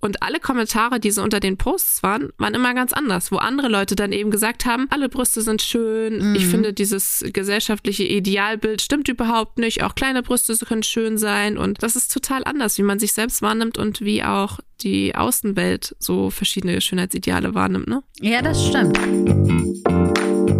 Und alle Kommentare, die so unter den Posts waren, waren immer ganz anders, wo andere Leute dann eben gesagt haben, alle Brüste sind schön, Mhm. ich finde dieses gesellschaftliche Idealbild stimmt überhaupt nicht, auch kleine Brüste können schön sein und das ist total anders, wie man sich selbst wahrnimmt und wie auch die Außenwelt so verschiedene Schönheitsideale wahrnimmt, ne? Ja, das stimmt.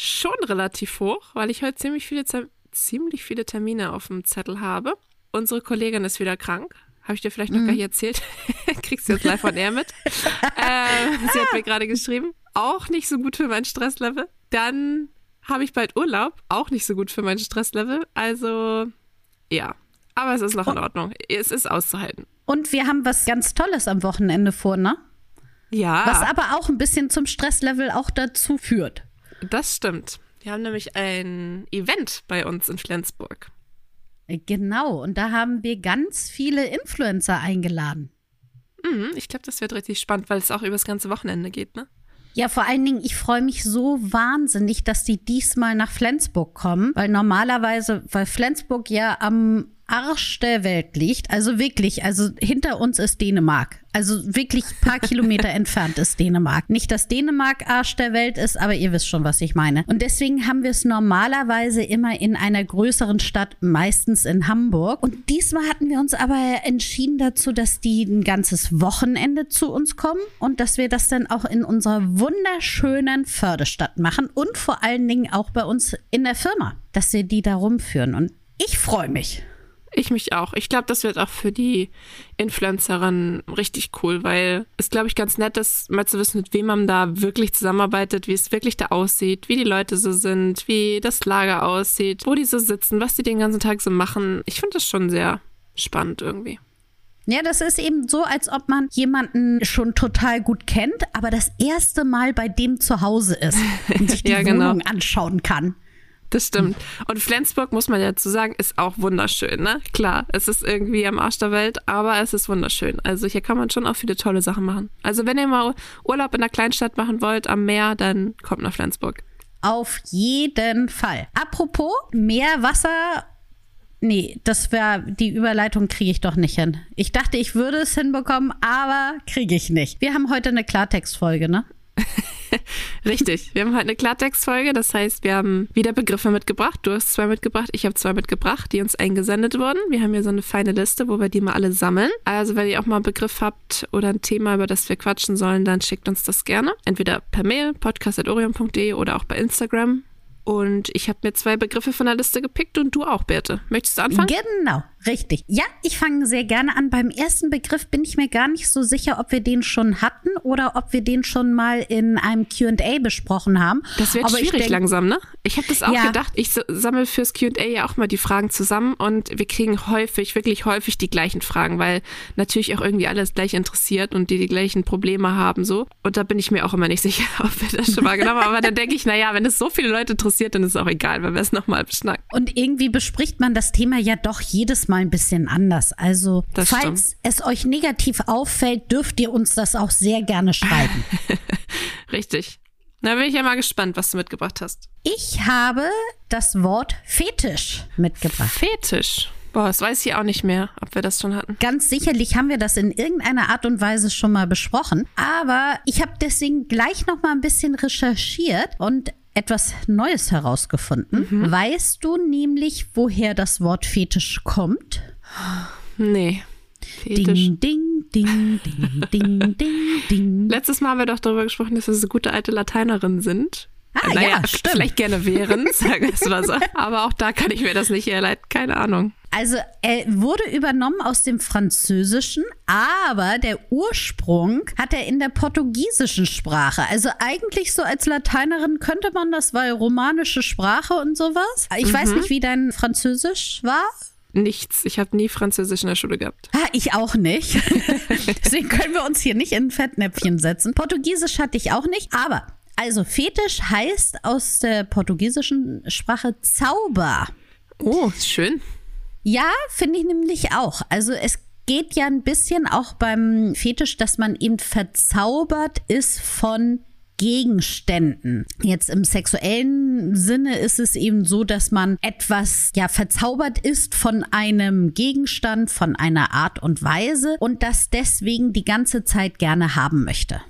schon relativ hoch, weil ich heute ziemlich viele, ziemlich viele Termine auf dem Zettel habe. Unsere Kollegin ist wieder krank. Habe ich dir vielleicht noch gar nicht erzählt. Kriegst du jetzt live von air mit. ähm, sie hat mir gerade geschrieben. Auch nicht so gut für mein Stresslevel. Dann habe ich bald Urlaub. Auch nicht so gut für mein Stresslevel. Also, ja. Aber es ist noch in Ordnung. Es ist auszuhalten. Und wir haben was ganz Tolles am Wochenende vor, ne? Ja. Was aber auch ein bisschen zum Stresslevel auch dazu führt. Das stimmt. Wir haben nämlich ein Event bei uns in Flensburg. Genau, und da haben wir ganz viele Influencer eingeladen. Mhm, ich glaube, das wird richtig spannend, weil es auch übers ganze Wochenende geht, ne? Ja, vor allen Dingen, ich freue mich so wahnsinnig, dass die diesmal nach Flensburg kommen, weil normalerweise, weil Flensburg ja am Arsch der Welt liegt, also wirklich, also hinter uns ist Dänemark. Also wirklich ein paar Kilometer entfernt ist Dänemark. Nicht, dass Dänemark Arsch der Welt ist, aber ihr wisst schon, was ich meine. Und deswegen haben wir es normalerweise immer in einer größeren Stadt, meistens in Hamburg. Und diesmal hatten wir uns aber entschieden dazu, dass die ein ganzes Wochenende zu uns kommen und dass wir das dann auch in unserer wunderschönen Fördestadt machen und vor allen Dingen auch bei uns in der Firma, dass wir die da rumführen. Und ich freue mich. Ich mich auch. Ich glaube, das wird auch für die Influencerinnen richtig cool, weil es, glaube ich, ganz nett ist, mal zu wissen, mit wem man da wirklich zusammenarbeitet, wie es wirklich da aussieht, wie die Leute so sind, wie das Lager aussieht, wo die so sitzen, was die den ganzen Tag so machen. Ich finde das schon sehr spannend irgendwie. Ja, das ist eben so, als ob man jemanden schon total gut kennt, aber das erste Mal bei dem zu Hause ist und sich die Ja, genau. Wohnung anschauen kann. Das stimmt. Und Flensburg, muss man ja zu sagen, ist auch wunderschön, ne? Klar, es ist irgendwie am Arsch der Welt, aber es ist wunderschön. Also hier kann man schon auch viele tolle Sachen machen. Also wenn ihr mal Urlaub in einer Kleinstadt machen wollt, am Meer, dann kommt nach Flensburg. Auf jeden Fall. Apropos Meer, Wasser. Nee, das wäre, die Überleitung kriege ich doch nicht hin. Ich dachte, ich würde es hinbekommen, aber kriege ich nicht. Wir haben heute eine Klartextfolge, ne? Richtig. Wir haben heute eine Klartextfolge. Das heißt, wir haben wieder Begriffe mitgebracht. Du hast zwei mitgebracht, ich habe zwei mitgebracht, die uns eingesendet wurden. Wir haben hier so eine feine Liste, wo wir die mal alle sammeln. Also, wenn ihr auch mal einen Begriff habt oder ein Thema, über das wir quatschen sollen, dann schickt uns das gerne. Entweder per Mail, podcast.orion.de oder auch bei Instagram. Und ich habe mir zwei Begriffe von der Liste gepickt und du auch, Birte. Möchtest du anfangen? Genau, richtig. Ja, ich fange sehr gerne an. Beim ersten Begriff bin ich mir gar nicht so sicher, ob wir den schon hatten oder ob wir den schon mal in einem Q&A besprochen haben. Das wird Aber schwierig denk- langsam, ne? Ich habe das auch Ja. gedacht. Ich sammle fürs Q&A ja auch mal die Fragen zusammen und wir kriegen häufig, wirklich häufig die gleichen Fragen, weil natürlich auch irgendwie alles gleich interessiert und die die gleichen Probleme haben so. Und da bin ich mir auch immer nicht sicher, ob wir das schon mal genommen haben. Aber dann denke ich, naja, wenn es so viele Leute interessiert, dann ist es auch egal, wenn wir es nochmal beschnacken. Und irgendwie bespricht man das Thema ja doch jedes Mal ein bisschen anders. Also, Das falls es euch negativ auffällt, dürft ihr uns das auch sehr gerne schreiben. Richtig. Da bin ich ja mal gespannt, was du mitgebracht hast. ich habe das Wort Fetisch mitgebracht. Fetisch. Boah, das weiß ich auch nicht mehr, ob wir das schon hatten. Ganz sicherlich haben wir das in irgendeiner Art und Weise schon mal besprochen, aber ich habe deswegen gleich noch mal ein bisschen recherchiert und etwas Neues herausgefunden. Weißt du nämlich, woher das Wort Fetisch kommt? Nee. Fetisch. Ding, ding, ding, ding, ding, ding, ding. Letztes Mal haben wir doch darüber gesprochen, dass wir so gute alte Lateinerinnen sind. Ah, naja, ja, stimmt. vielleicht gerne wären, sagen wir es mal so. Aber auch da kann ich mir das nicht herleiten. Keine Ahnung. Also er wurde übernommen aus dem Französischen, aber der Ursprung hat er in der portugiesischen Sprache. Also eigentlich so als Lateinerin könnte man das, weil romanische Sprache und sowas. Ich weiß nicht, wie dein Französisch war. nichts. Ich habe nie Französisch in der Schule gehabt. Ah, ich auch nicht. Deswegen können wir uns hier nicht in ein Fettnäpfchen setzen. Portugiesisch hatte ich auch nicht, aber also Fetisch heißt aus der portugiesischen Sprache Zauber. Oh, schön. Ja, finde ich nämlich auch. Also es geht ja ein bisschen auch beim Fetisch, dass man eben verzaubert ist von Gegenständen. Jetzt im sexuellen Sinne ist es eben so, dass man etwas ja verzaubert ist von einem Gegenstand, von einer Art und Weise und das deswegen die ganze Zeit gerne haben möchte.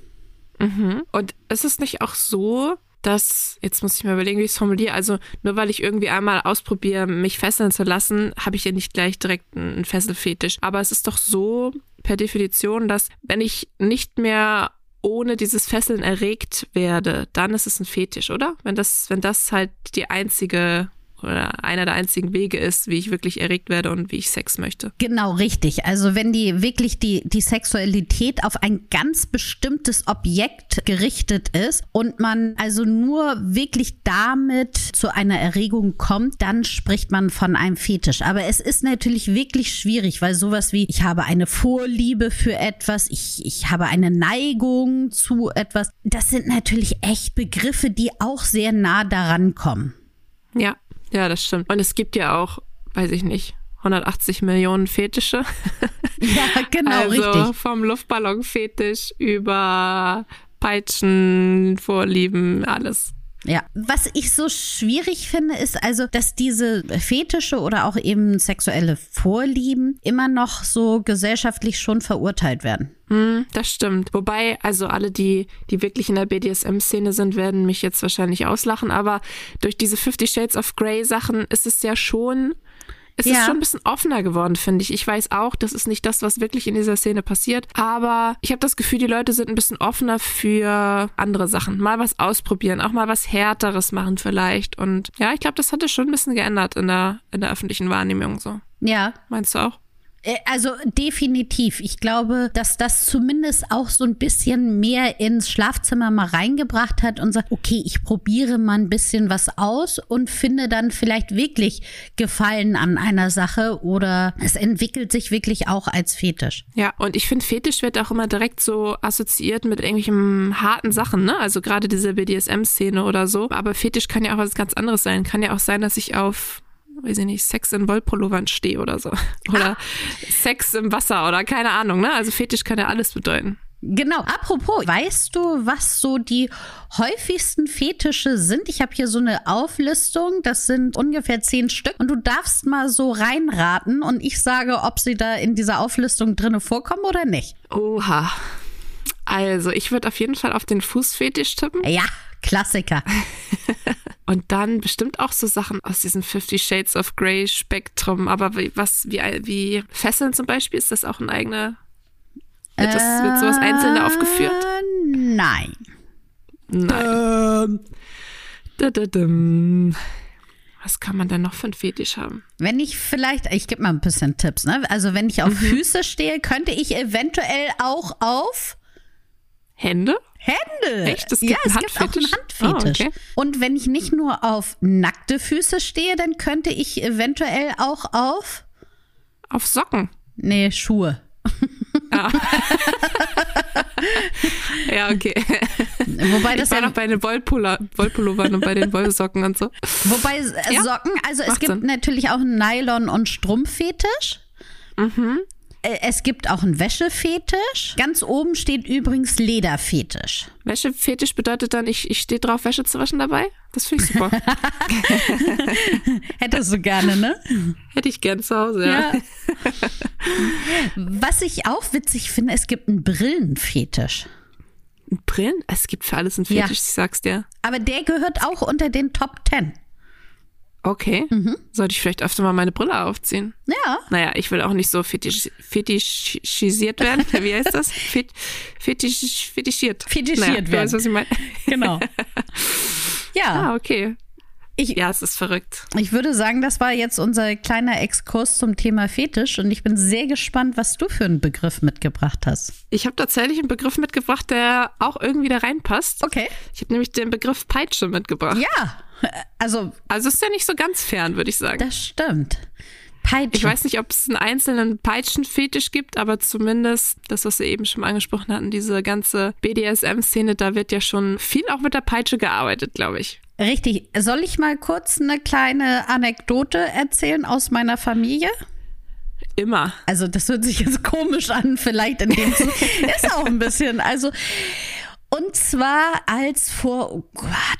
Mhm. Und ist es nicht auch so, dass, jetzt muss ich mir überlegen, wie ich es formuliere, also nur weil ich irgendwie einmal ausprobiere, mich fesseln zu lassen, habe ich ja nicht gleich direkt einen Fesselfetisch. Aber es ist doch so per Definition, dass wenn ich nicht mehr ohne dieses Fesseln erregt werde, dann ist es ein Fetisch, oder? Wenn das, wenn das halt die einzige oder einer der einzigen Wege ist, wie ich wirklich erregt werde und wie ich Sex möchte. Genau, richtig. Also wenn die wirklich die, die Sexualität auf ein ganz bestimmtes Objekt gerichtet ist und man also nur wirklich damit zu einer Erregung kommt, dann spricht man von einem Fetisch. Aber es ist natürlich wirklich schwierig, weil sowas wie ich habe eine Vorliebe für etwas, ich, ich habe eine Neigung zu etwas, das sind natürlich echt Begriffe, die auch sehr nah daran kommen. Ja, ja, das stimmt. Und es gibt ja auch, weiß ich nicht, 180 Millionen Fetische. Ja, genau, also richtig. vom Luftballonfetisch über Peitschen, Vorlieben, alles. Ja, was ich so schwierig finde, ist also, dass diese Fetische oder auch eben sexuelle Vorlieben immer noch so gesellschaftlich schon verurteilt werden. Hm, das stimmt. Wobei, also alle, die, die wirklich in der BDSM-Szene sind, werden mich jetzt wahrscheinlich auslachen, aber durch diese Fifty Shades of Grey Sachen ist es ja schon es Ja. ist schon ein bisschen offener geworden, finde ich. Ich weiß auch, das ist nicht das, was wirklich in dieser Szene passiert. Aber ich habe das Gefühl, die Leute sind ein bisschen offener für andere Sachen. Mal was ausprobieren, auch mal was Härteres machen vielleicht. Und ja, ich glaube, das hat es schon ein bisschen geändert in der, in der öffentlichen Wahrnehmung so. Ja, Meinst du auch? Äh, Also definitiv. Ich glaube, dass das zumindest auch so ein bisschen mehr ins Schlafzimmer mal reingebracht hat und sagt, okay, ich probiere mal ein bisschen was aus und finde dann vielleicht wirklich Gefallen an einer Sache oder es entwickelt sich wirklich auch als Fetisch. Ja, und ich finde, Fetisch wird auch immer direkt so assoziiert mit irgendwelchen harten Sachen, ne? Also gerade diese BDSM-Szene oder so. Aber Fetisch kann ja auch was ganz anderes sein. Kann ja auch sein, dass ich auf, weiß ich nicht, Sex in Wollpullovern stehe oder so. Oder Sex im Wasser oder keine Ahnung, ne? Also Fetisch kann ja alles bedeuten. Genau. Apropos, weißt du, was so die häufigsten Fetische sind? Ich habe hier so eine Auflistung. Das sind ungefähr zehn Stück. Und du darfst mal so reinraten und ich sage, ob sie da in dieser Auflistung drinne vorkommen oder nicht. Oha. Also, ich würde auf jeden Fall auf den Fußfetisch tippen. Ja, Klassiker. Und dann bestimmt auch so Sachen aus diesem Fifty Shades of Grey Spektrum. Aber wie, was, wie, wie Fesseln zum Beispiel, ist das auch ein eigener. Wird, das, wird sowas einzeln da aufgeführt? Äh, nein. Nein. Da, da, dum. Was kann man denn noch für ein Fetisch haben? Wenn ich vielleicht, ich gebe mal ein bisschen Tipps, ne? Also wenn ich auf Füße stehe, könnte ich eventuell auch auf Hände? Hände. Echt? Es gibt ja, es gibt auch einen Handfetisch? Handfetisch. Ah, okay. Und wenn ich nicht nur auf nackte Füße stehe, dann könnte ich eventuell auch auf, Auf Socken. nee, Schuhe. Ja, okay. Wobei das Ich war ja, noch bei den Wollpullovern und bei den Wollsocken und so. wobei äh, Ja, Socken, also es gibt Sinn. natürlich auch einen Nylon- und Strumpffetisch. Mhm. Äh, Es gibt auch einen Wäschefetisch. Ganz oben steht übrigens Lederfetisch. Wäschefetisch bedeutet dann, ich, ich stehe drauf, Wäsche zu waschen dabei? Das finde ich super. Hättest du gerne, ne? Hätte ich gern zu Hause, ja. Was ich auch witzig finde, es gibt einen Brillenfetisch. Brillen? Es gibt für alles einen Ja. Fetisch, ich sag's dir. Aber der gehört auch unter den Top Ten. Okay. Mhm. Sollte ich vielleicht öfter mal meine Brille aufziehen? Ja. Naja, ich will auch nicht so fetisch, fetischisiert werden. Wie heißt das? Fet, fetisch, fetischiert. Fetischiert naja, Du werden. weißt, was ich meine. Genau. Ja, Ah, okay. Ich, Ja, es ist verrückt. ich würde sagen, das war jetzt unser kleiner Exkurs zum Thema Fetisch und ich bin sehr gespannt, was du für einen Begriff mitgebracht hast. Ich habe tatsächlich einen Begriff mitgebracht, der auch irgendwie da reinpasst. Okay. Ich habe nämlich den Begriff Peitsche mitgebracht. Ja, also Also ist ja nicht so ganz fern, würde ich sagen. das stimmt. Peitsche. Ich weiß nicht, ob es einen einzelnen Peitschenfetisch gibt, aber zumindest das, was wir eben schon angesprochen hatten, diese ganze BDSM-Szene, da wird ja schon viel auch mit der Peitsche gearbeitet, glaube ich. Richtig. Soll ich mal kurz eine kleine Anekdote erzählen aus meiner Familie? Immer. Also das hört sich jetzt komisch an, vielleicht in dem. Ist auch ein bisschen. Also und zwar als vor, oh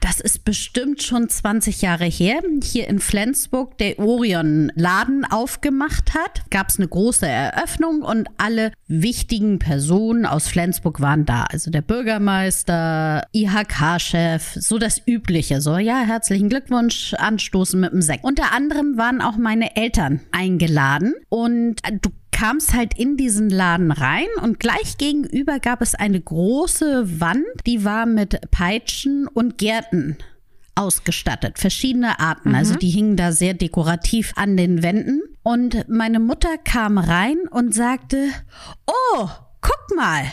das ist bestimmt schon 20 Jahre her, hier in Flensburg der Orion Laden aufgemacht hat, gab es eine große Eröffnung und alle wichtigen Personen aus Flensburg waren da. Also der Bürgermeister, IHK-Chef, so das Übliche. So, ja, herzlichen Glückwunsch, anstoßen mit dem Sekt. Unter anderem waren auch meine Eltern eingeladen und du kamst halt in diesen Laden rein und gleich gegenüber gab es eine große Wand, die war mit Peitschen und Gärten ausgestattet, verschiedene Arten. Mhm. Also die hingen da sehr dekorativ an den Wänden. Und meine Mutter kam rein und sagte, oh, guck mal,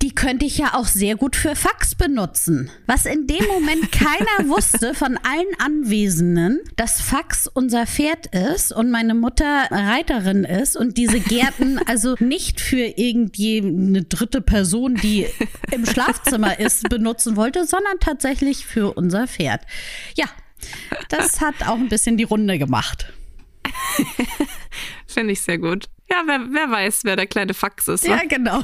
die könnte ich ja auch sehr gut für Fax benutzen. Was in dem Moment keiner wusste von allen Anwesenden, dass Fax unser Pferd ist und meine Mutter Reiterin ist und diese Gärten also nicht für irgendwie eine dritte Person, die im Schlafzimmer ist, benutzen wollte, sondern tatsächlich für unser Pferd. Ja, das hat auch ein bisschen die Runde gemacht. Finde ich sehr gut. Ja, wer, wer weiß, wer der kleine Fax ist. Ja, genau.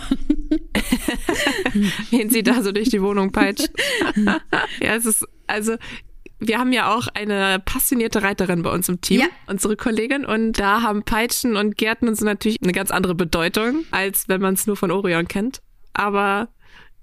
Wen sie da so durch die Wohnung peitscht. ja, es ist, also, wir haben ja auch eine passionierte Reiterin bei uns im Team, ja. unsere Kollegin, und da haben Peitschen und Gärten und so natürlich eine ganz andere Bedeutung, als wenn man es nur von Orion kennt. Aber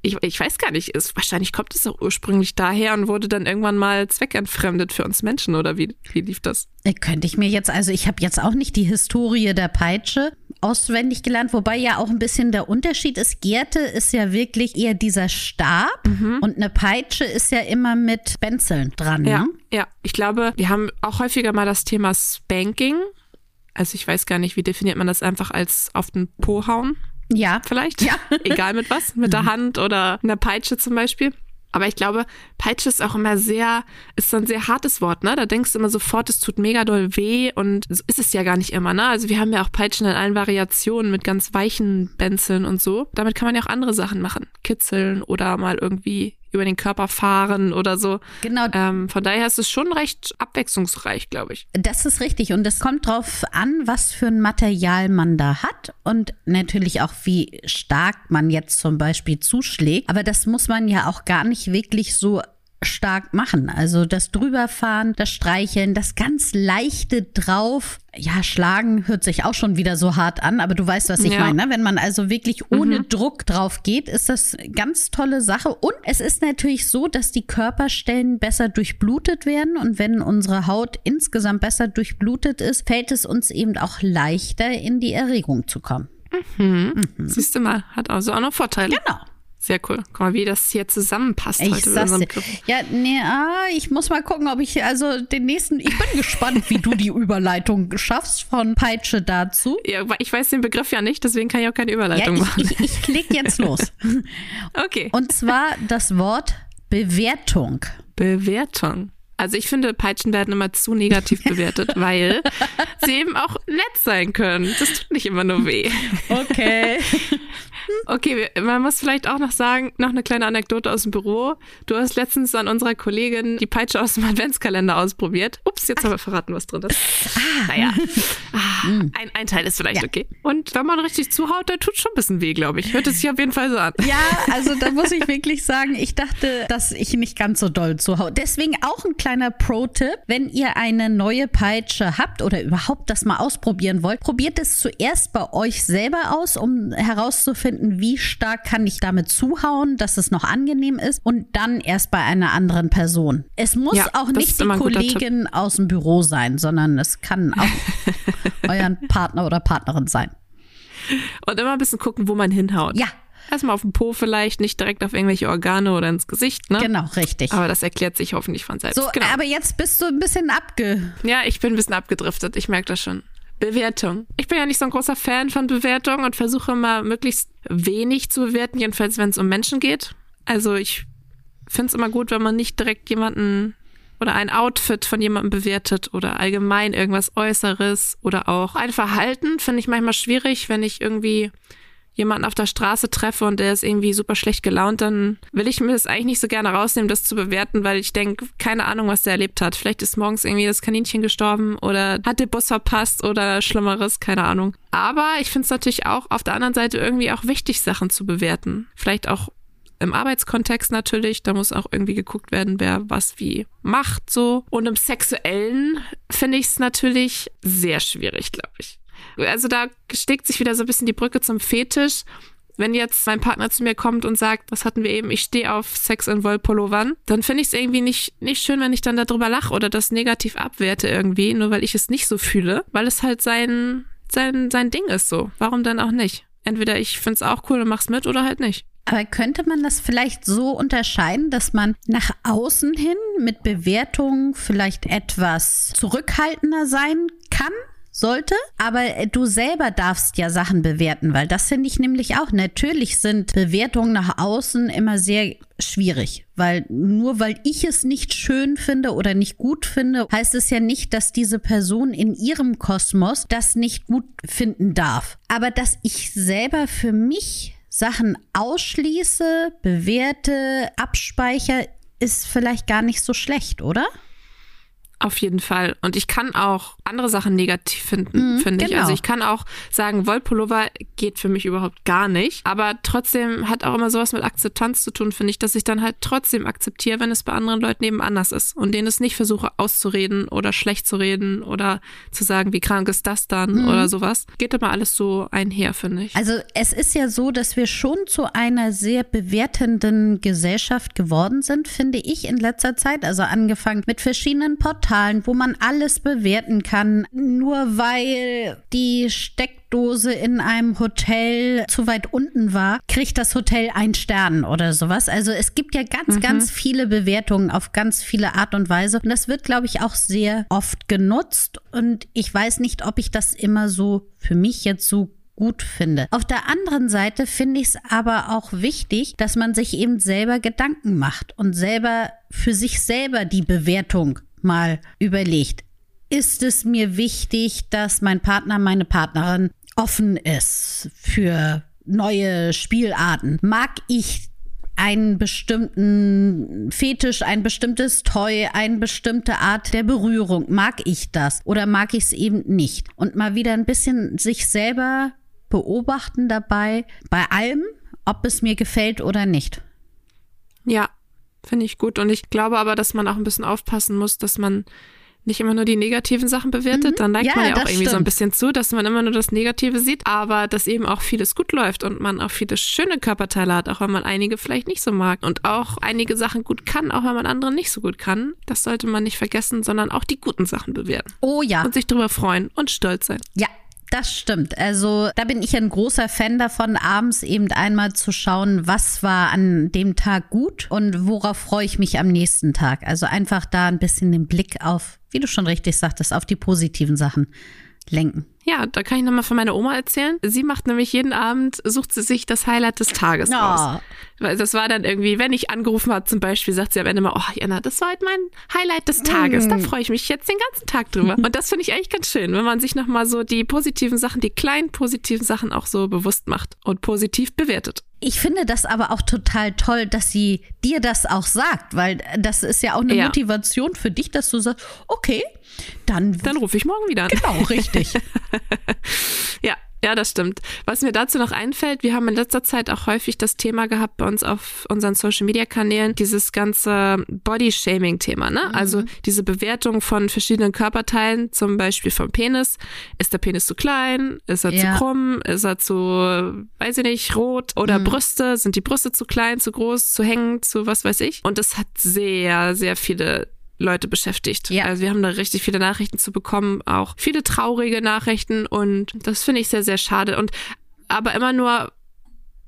ich, ich weiß gar nicht, ist, wahrscheinlich kommt es auch ursprünglich daher und wurde dann irgendwann mal zweckentfremdet für uns Menschen oder wie, wie lief das? Äh, könnte ich mir jetzt, also ich habe jetzt auch nicht die Historie der Peitsche auswendig gelernt, wobei ja auch ein bisschen der Unterschied ist. Gerte ist ja wirklich eher dieser Stab mhm. und eine Peitsche ist ja immer mit Benzeln dran. Ja, ne? ja, ich glaube, wir haben auch häufiger mal das Thema Spanking. Also ich weiß gar nicht, wie definiert man das einfach als auf den Po hauen? Ja. Vielleicht? Ja. Egal mit was, mit der mhm. Hand oder einer Peitsche zum Beispiel. Aber ich glaube, Peitsche ist auch immer sehr, ist so ein sehr hartes Wort, ne? Da denkst du immer sofort, es tut mega doll weh und so ist es ja gar nicht immer, ne? Also wir haben ja auch Peitschen in allen Variationen mit ganz weichen Benzeln und so. Damit kann man ja auch andere Sachen machen. Kitzeln oder mal irgendwie über den Körper fahren oder so. Genau. Ähm, von daher ist es schon recht abwechslungsreich, glaube ich. Das ist richtig. Und es kommt drauf an, was für ein Material man da hat und natürlich auch, wie stark man jetzt zum Beispiel zuschlägt. Aber das muss man ja auch gar nicht wirklich so stark machen. Also das Drüberfahren, das Streicheln, das ganz leichte drauf. Ja, schlagen hört sich auch schon wieder so hart an, aber du weißt, was ich ja. meine. Ne? Wenn man also wirklich ohne mhm. Druck drauf geht, ist das ganz tolle Sache. Und es ist natürlich so, dass die Körperstellen besser durchblutet werden. Und wenn unsere Haut insgesamt besser durchblutet ist, fällt es uns eben auch leichter, in die Erregung zu kommen. Mhm. Mhm. Siehst du mal, hat also auch noch Vorteile. Genau. Sehr cool. Guck mal, wie das hier zusammenpasst ich heute sag's dir. Ja, nee, ah, ich muss mal gucken, ob ich also den nächsten. Ich bin gespannt, wie du die Überleitung schaffst von Peitsche dazu. Ja, ich weiß den Begriff ja nicht, deswegen kann ich auch keine Überleitung ja, ich, machen. Ich, ich, leg jetzt los. okay. Und zwar das Wort Bewertung. Bewertung. Also ich finde, Peitschen werden immer zu negativ bewertet, weil sie eben auch nett sein können. Das tut nicht immer nur weh. Okay. Okay, man muss vielleicht auch noch sagen, noch eine kleine Anekdote aus dem Büro. Du hast letztens an unserer Kollegin die Peitsche aus dem Adventskalender ausprobiert. Ups, jetzt haben wir verraten, was drin ist. Ah. Naja, ah, mm. ein, ein Teil ist vielleicht ja. okay. Und wenn man richtig zuhaut, dann tut schon ein bisschen weh, glaube ich. Hört es sich auf jeden Fall so an. Ja, also da muss ich wirklich sagen, ich dachte, dass ich nicht ganz so doll zuhaue. Deswegen auch ein kleiner Pro-Tipp. Wenn ihr eine neue Peitsche habt oder überhaupt das mal ausprobieren wollt, probiert es zuerst bei euch selber aus, um herauszufinden, wie stark kann ich damit zuhauen, dass es noch angenehm ist und dann erst bei einer anderen Person. Es muss ja, auch nicht die Kollegin aus dem Büro sein, sondern es kann auch euren Partner oder Partnerin sein. Und immer ein bisschen gucken, wo man hinhaut. Ja, Erstmal auf den Po vielleicht, nicht direkt auf irgendwelche Organe oder ins Gesicht, ne? Genau, richtig. Aber das erklärt sich hoffentlich von selbst. So, genau. aber jetzt bist du ein bisschen abge. Ja, ich bin ein bisschen abgedriftet, ich merke das schon. Bewertung. Ich bin ja nicht so ein großer Fan von Bewertung und versuche immer möglichst wenig zu bewerten, jedenfalls wenn es um Menschen geht. Also ich finde es immer gut, wenn man nicht direkt jemanden oder ein Outfit von jemandem bewertet oder allgemein irgendwas Äußeres oder auch ein Verhalten finde ich manchmal schwierig, wenn ich irgendwie jemanden auf der Straße treffe und der ist irgendwie super schlecht gelaunt, dann will ich mir das eigentlich nicht so gerne rausnehmen, das zu bewerten, weil ich denke, keine Ahnung, was der erlebt hat. Vielleicht ist morgens irgendwie das Kaninchen gestorben oder hat den Bus verpasst oder Schlimmeres, keine Ahnung. Aber ich finde es natürlich auch auf der anderen Seite irgendwie auch wichtig, Sachen zu bewerten. Vielleicht auch im Arbeitskontext natürlich, da muss auch irgendwie geguckt werden, wer was wie macht so. Und im sexuellen finde ich es natürlich sehr schwierig, glaube ich. Also da steckt sich wieder so ein bisschen die Brücke zum Fetisch. Wenn jetzt mein Partner zu mir kommt und sagt, was hatten wir eben, ich stehe auf Sex in Wollpullovern, dann finde ich es irgendwie nicht, nicht schön, wenn ich dann darüber lache oder das negativ abwerte irgendwie, nur weil ich es nicht so fühle, weil es halt sein, sein, sein Ding ist so. Warum dann auch nicht? Entweder ich finde es auch cool und mach's mit oder halt nicht. Aber könnte man das vielleicht so unterscheiden, dass man nach außen hin mit Bewertungen vielleicht etwas zurückhaltender sein kann? Sollte, aber du selber darfst ja Sachen bewerten, weil das finde ich nämlich auch. Natürlich sind Bewertungen nach außen immer sehr schwierig, weil nur weil ich es nicht schön finde oder nicht gut finde, heißt es ja nicht, dass diese Person in ihrem Kosmos das nicht gut finden darf. Aber dass ich selber für mich Sachen ausschließe, bewerte, abspeicher, ist vielleicht gar nicht so schlecht, oder? Auf jeden Fall. Und ich kann auch andere Sachen negativ finden, mhm, finde ich. Also genau. Ich kann auch sagen, Wollpullover geht für mich überhaupt gar nicht. Aber trotzdem hat auch immer sowas mit Akzeptanz zu tun, finde ich, dass ich dann halt trotzdem akzeptiere, wenn es bei anderen Leuten eben anders ist. Und denen es nicht versuche auszureden oder schlecht zu reden oder zu sagen, wie krank ist das dann mhm. oder sowas. Geht immer alles so einher, finde ich. Also es ist ja so, dass wir schon zu einer sehr bewertenden Gesellschaft geworden sind, finde ich, in letzter Zeit. Also angefangen mit verschiedenen Portalen Portalen, wo man alles bewerten kann, nur weil die Steckdose in einem Hotel zu weit unten war, kriegt das Hotel ein Stern oder sowas. Also es gibt ja ganz, mhm. ganz viele Bewertungen auf ganz viele Art und Weise. Und das wird, glaube ich, auch sehr oft genutzt. Und ich weiß nicht, ob ich das immer so für mich jetzt so gut finde. Auf der anderen Seite finde ich es aber auch wichtig, dass man sich eben selber Gedanken macht und selber für sich selber die Bewertung mal überlegt, ist es mir wichtig, dass mein Partner, meine Partnerin offen ist für neue Spielarten? Mag ich einen bestimmten Fetisch, ein bestimmtes Toy, eine bestimmte Art der Berührung. Mag ich das oder mag ich es eben nicht? Und mal wieder ein bisschen sich selber beobachten dabei, bei allem, ob es mir gefällt oder nicht. Ja, Finde ich gut. Und ich glaube aber, dass man auch ein bisschen aufpassen muss, dass man nicht immer nur die negativen Sachen bewertet. Mhm. Dann neigt ja, man ja auch irgendwie stimmt. so ein bisschen zu, dass man immer nur das Negative sieht, aber dass eben auch vieles gut läuft und man auch viele schöne Körperteile hat, auch wenn man einige vielleicht nicht so mag und auch einige Sachen gut kann, auch wenn man andere nicht so gut kann. Das sollte man nicht vergessen, sondern auch die guten Sachen bewerten. Oh ja. Und sich darüber freuen und stolz sein. Ja, das stimmt. Also da bin ich ein großer Fan davon, abends eben einmal zu schauen, was war an dem Tag gut und worauf freue ich mich am nächsten Tag. Also einfach da ein bisschen den Blick auf, wie du schon richtig sagtest, auf die positiven Sachen lenken. Ja, da kann ich nochmal von meiner Oma erzählen. Sie macht nämlich jeden Abend, sucht sie sich das Highlight des Tages oh. raus. Weil das war dann irgendwie, wenn ich angerufen habe zum Beispiel, sagt sie am Ende mal, oh Jana, das war halt mein Highlight des Tages. Mm. Da freue ich mich jetzt den ganzen Tag drüber. Und das finde ich eigentlich ganz schön, wenn man sich nochmal so die positiven Sachen, die kleinen positiven Sachen auch so bewusst macht und positiv bewertet. Ich finde das aber auch total toll, dass sie dir das auch sagt, weil das ist ja auch eine ja. Motivation für dich, dass du sagst, okay, dann. Dann rufe ich morgen wieder an. Genau, richtig. ja, ja, das stimmt. Was mir dazu noch einfällt, wir haben in letzter Zeit auch häufig das Thema gehabt bei uns auf unseren Social Media Kanälen, dieses ganze Body-Shaming-Thema, ne? Mhm. Also diese Bewertung von verschiedenen Körperteilen, zum Beispiel vom Penis. Ist der Penis zu klein? Ist er ja. zu krumm? Ist er zu, weiß ich nicht, rot? Oder mhm. Brüste? Sind die Brüste zu klein, zu groß, zu hängend, zu was weiß ich? Und das hat sehr, sehr viele Leute beschäftigt. Ja. Also wir haben da richtig viele Nachrichten zu bekommen, auch viele traurige Nachrichten und das finde ich sehr, sehr schade. Und aber immer nur,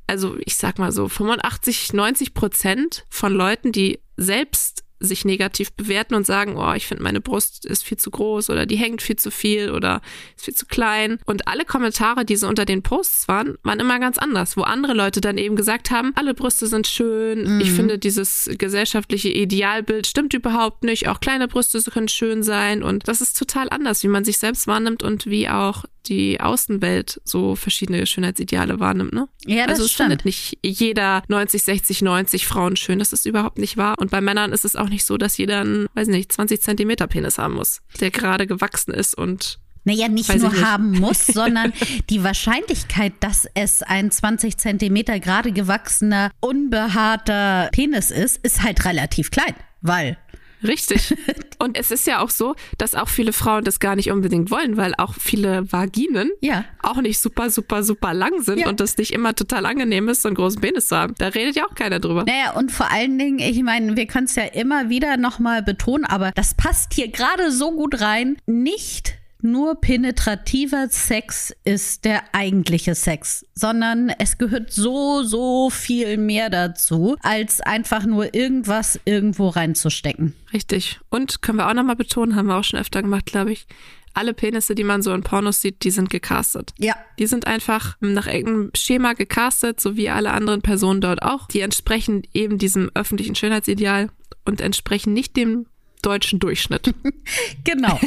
also ich sag mal so, 85, 90 Prozent von Leuten, die selbst sich negativ bewerten und sagen, oh, ich finde meine Brust ist viel zu groß oder die hängt viel zu viel oder ist viel zu klein. Und alle Kommentare, die so unter den Posts waren, waren immer ganz anders, wo andere Leute dann eben gesagt haben, alle Brüste sind schön, mhm. ich finde dieses gesellschaftliche Idealbild stimmt überhaupt nicht, auch kleine Brüste können schön sein und das ist total anders, wie man sich selbst wahrnimmt und wie auch die Außenwelt so verschiedene Schönheitsideale wahrnimmt, ne? Ja, das also es stimmt. findet nicht jeder 90, 60, 90 Frauen schön. Das ist überhaupt nicht wahr. Und bei Männern ist es auch nicht so, dass jeder einen, weiß nicht, 20 Zentimeter Penis haben muss, der gerade gewachsen ist und naja, nicht Weiß nur ich nicht. haben muss, sondern die Wahrscheinlichkeit, dass es ein 20 Zentimeter gerade gewachsener, unbehaarter Penis ist, ist halt relativ klein. Weil Richtig. Und es ist ja auch so, dass auch viele Frauen das gar nicht unbedingt wollen, weil auch viele Vaginen Ja. auch nicht super, super, super lang sind Ja. und das nicht immer total angenehm ist, so einen großen Penis zu haben. Da redet ja auch keiner drüber. Naja, und vor allen Dingen, ich meine, wir können es ja immer wieder nochmal betonen, aber das passt hier gerade so gut rein. Nicht nur penetrativer Sex ist der eigentliche Sex, sondern es gehört so, so viel mehr dazu, als einfach nur irgendwas irgendwo reinzustecken. Richtig. Und können wir auch nochmal betonen, haben wir auch schon öfter gemacht, glaube ich. Alle Penisse, die man so in Pornos sieht, die sind gecastet. Ja. Die sind einfach nach irgendeinem Schema gecastet, so wie alle anderen Personen dort auch. Die entsprechen eben diesem öffentlichen Schönheitsideal und entsprechen nicht dem deutschen Durchschnitt. Genau.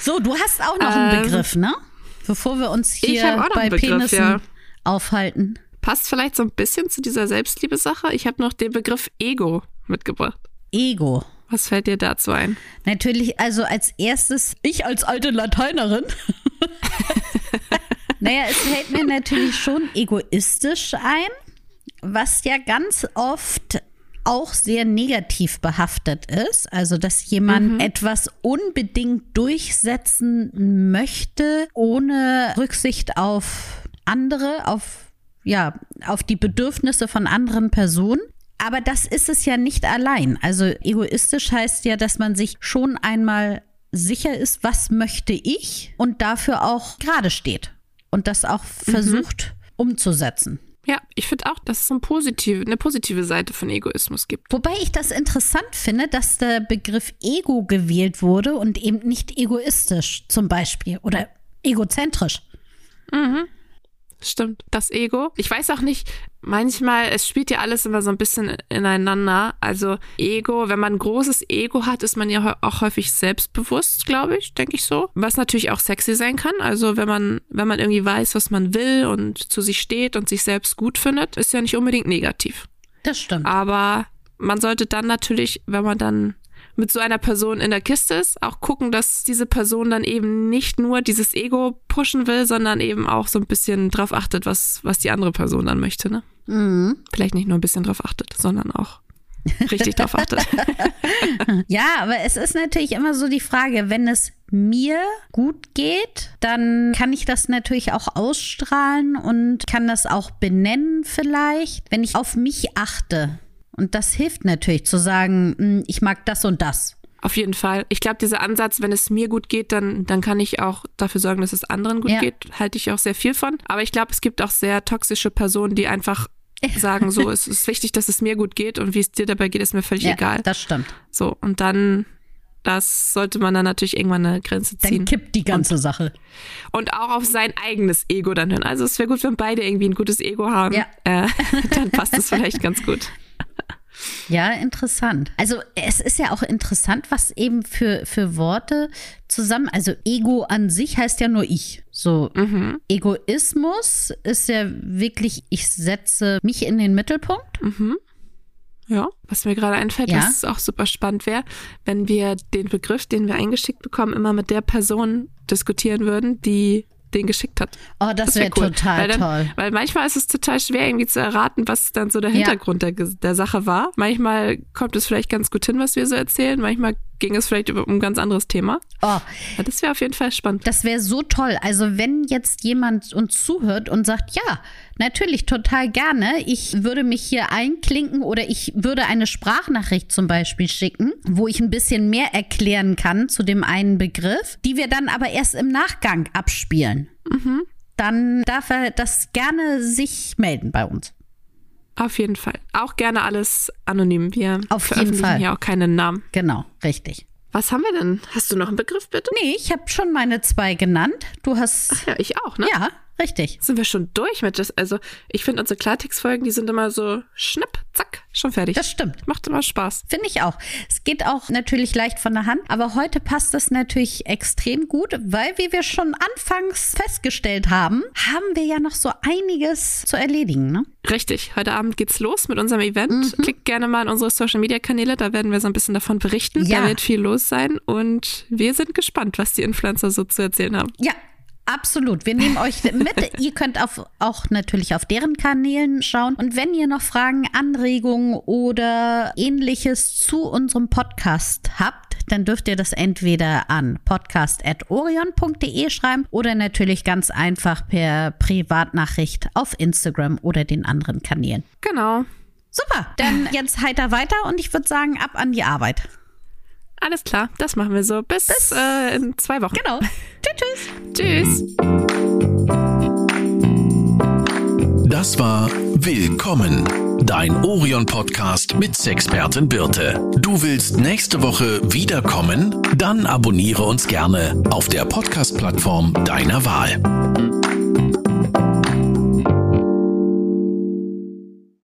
so, du hast auch noch einen Ähm, Begriff, ne? Bevor wir uns hier bei Begriff, Penissen ja. aufhalten. Passt vielleicht so ein bisschen zu dieser Selbstliebe-Sache. Ich habe noch den Begriff Ego mitgebracht. Ego. Was fällt dir dazu ein? Natürlich, also als erstes, ich als alte Lateinerin. naja, es fällt mir natürlich schon egoistisch ein, was ja ganz oft auch sehr negativ behaftet ist. Also, dass jemand etwas unbedingt durchsetzen möchte, ohne Rücksicht auf andere, auf, ja, auf die Bedürfnisse von anderen Personen. Aber das ist es ja nicht allein. Also egoistisch heißt ja, dass man sich schon einmal sicher ist, was möchte ich und dafür auch gerade steht und das auch versucht umzusetzen. Ja, ich finde auch, dass es so ein positive, eine positive Seite von Egoismus gibt. Wobei ich das interessant finde, dass der Begriff Ego gewählt wurde und eben nicht egoistisch zum Beispiel oder egozentrisch. Stimmt. Das Ego. Ich weiß auch nicht, manchmal, es spielt ja alles immer so ein bisschen ineinander. Also Ego, wenn man ein großes Ego hat, ist man ja auch häufig selbstbewusst, glaube ich, denke ich so. Was natürlich auch sexy sein kann. Also wenn man, wenn man irgendwie weiß, was man will und zu sich steht und sich selbst gut findet, ist ja nicht unbedingt negativ. Das stimmt. Aber man sollte dann natürlich, wenn man dann mit so einer Person in der Kiste ist, auch gucken, dass diese Person dann eben nicht nur dieses Ego pushen will, sondern eben auch so ein bisschen drauf achtet, was, was die andere Person dann möchte. Ne? Mhm. Vielleicht nicht nur ein bisschen drauf achtet, sondern auch richtig drauf achtet. Ja, aber es ist natürlich immer so die Frage, wenn es mir gut geht, dann kann ich das natürlich auch ausstrahlen und kann das auch benennen vielleicht, wenn ich auf mich achte. Und das hilft natürlich zu sagen, hm, ich mag das und das. Auf jeden Fall. Ich glaube, dieser Ansatz, wenn es mir gut geht, dann, dann kann ich auch dafür sorgen, dass es anderen gut Ja. geht, halte ich auch sehr viel von. Aber ich glaube, es gibt auch sehr toxische Personen, die einfach sagen, so, es ist wichtig, dass es mir gut geht und wie es dir dabei geht, ist mir völlig Ja, egal. das stimmt. So, und dann, das sollte man dann natürlich irgendwann eine Grenze Dann ziehen. kippt die ganze Sache. Und auch auf sein eigenes Ego dann hören. Also es wäre gut, wenn beide irgendwie ein gutes Ego haben. Ja. Äh, dann passt es vielleicht ganz gut. Ja, interessant. Also es ist ja auch interessant, was eben für, für Worte zusammen, also Ego an sich heißt ja nur ich. So, Egoismus ist ja wirklich, ich setze mich in den Mittelpunkt. Ja, was mir gerade einfällt, Ja. was es auch super spannend wäre, wenn wir den Begriff, den wir eingeschickt bekommen, immer mit der Person diskutieren würden, die den geschickt hat. Oh, das, wär wäre total weil dann, toll. Weil manchmal ist es total schwer, irgendwie zu erraten, was dann so der Ja. Hintergrund der, der Sache war. Manchmal kommt es vielleicht ganz gut hin, was wir so erzählen. Manchmal ging es vielleicht über, um ein ganz anderes Thema. Oh, Ja, das wäre auf jeden Fall spannend. das wäre so toll. Also wenn jetzt jemand uns zuhört und sagt, ja, natürlich total gerne, ich würde mich hier einklinken oder ich würde eine Sprachnachricht zum Beispiel schicken, wo ich ein bisschen mehr erklären kann zu dem einen Begriff, die wir dann aber erst im Nachgang abspielen. Dann darf er das gerne sich melden bei uns. Auf jeden Fall. Auch gerne alles anonym. Wir Auf jeden Fall. hier auch keinen Namen. Genau, richtig. Was haben wir denn? Hast du noch einen Begriff, bitte? Nee, ich habe schon meine zwei genannt. Du hast. Ja, ich auch, ne? Ja, richtig. Sind wir schon durch mit das? Also, ich finde unsere Klartext-Folgen, die sind immer so schnipp, zack, schon fertig. Das stimmt. Macht immer Spaß. Finde ich auch. Es geht auch natürlich leicht von der Hand, aber heute passt es natürlich extrem gut, weil, wie wir schon anfangs festgestellt haben, haben wir ja noch so einiges zu erledigen. Ne? Richtig. Heute Abend geht's los mit unserem Event. Klickt gerne mal in unsere Social-Media-Kanäle, da werden wir so ein bisschen davon berichten. Ja. Da wird viel los sein und wir sind gespannt, was die Influencer so zu erzählen haben. Ja. Absolut. Wir nehmen euch mit. ihr könnt auf, auch natürlich auf deren Kanälen schauen. Und wenn ihr noch Fragen, Anregungen oder ähnliches zu unserem Podcast habt, dann dürft ihr das entweder an podcast.orion.de schreiben oder natürlich ganz einfach per Privatnachricht auf Instagram oder den anderen Kanälen. Genau. Super, dann jetzt heiter weiter und ich würde sagen, ab an die Arbeit. Alles klar, das machen wir so. Bis, äh, in zwei Wochen. Genau. tschüss, tschüss. Tschüss. Das war Willkommen, dein Orion-Podcast mit Sexpertin Birte. Du willst nächste Woche wiederkommen? Dann abonniere uns gerne auf der Podcast-Plattform deiner Wahl.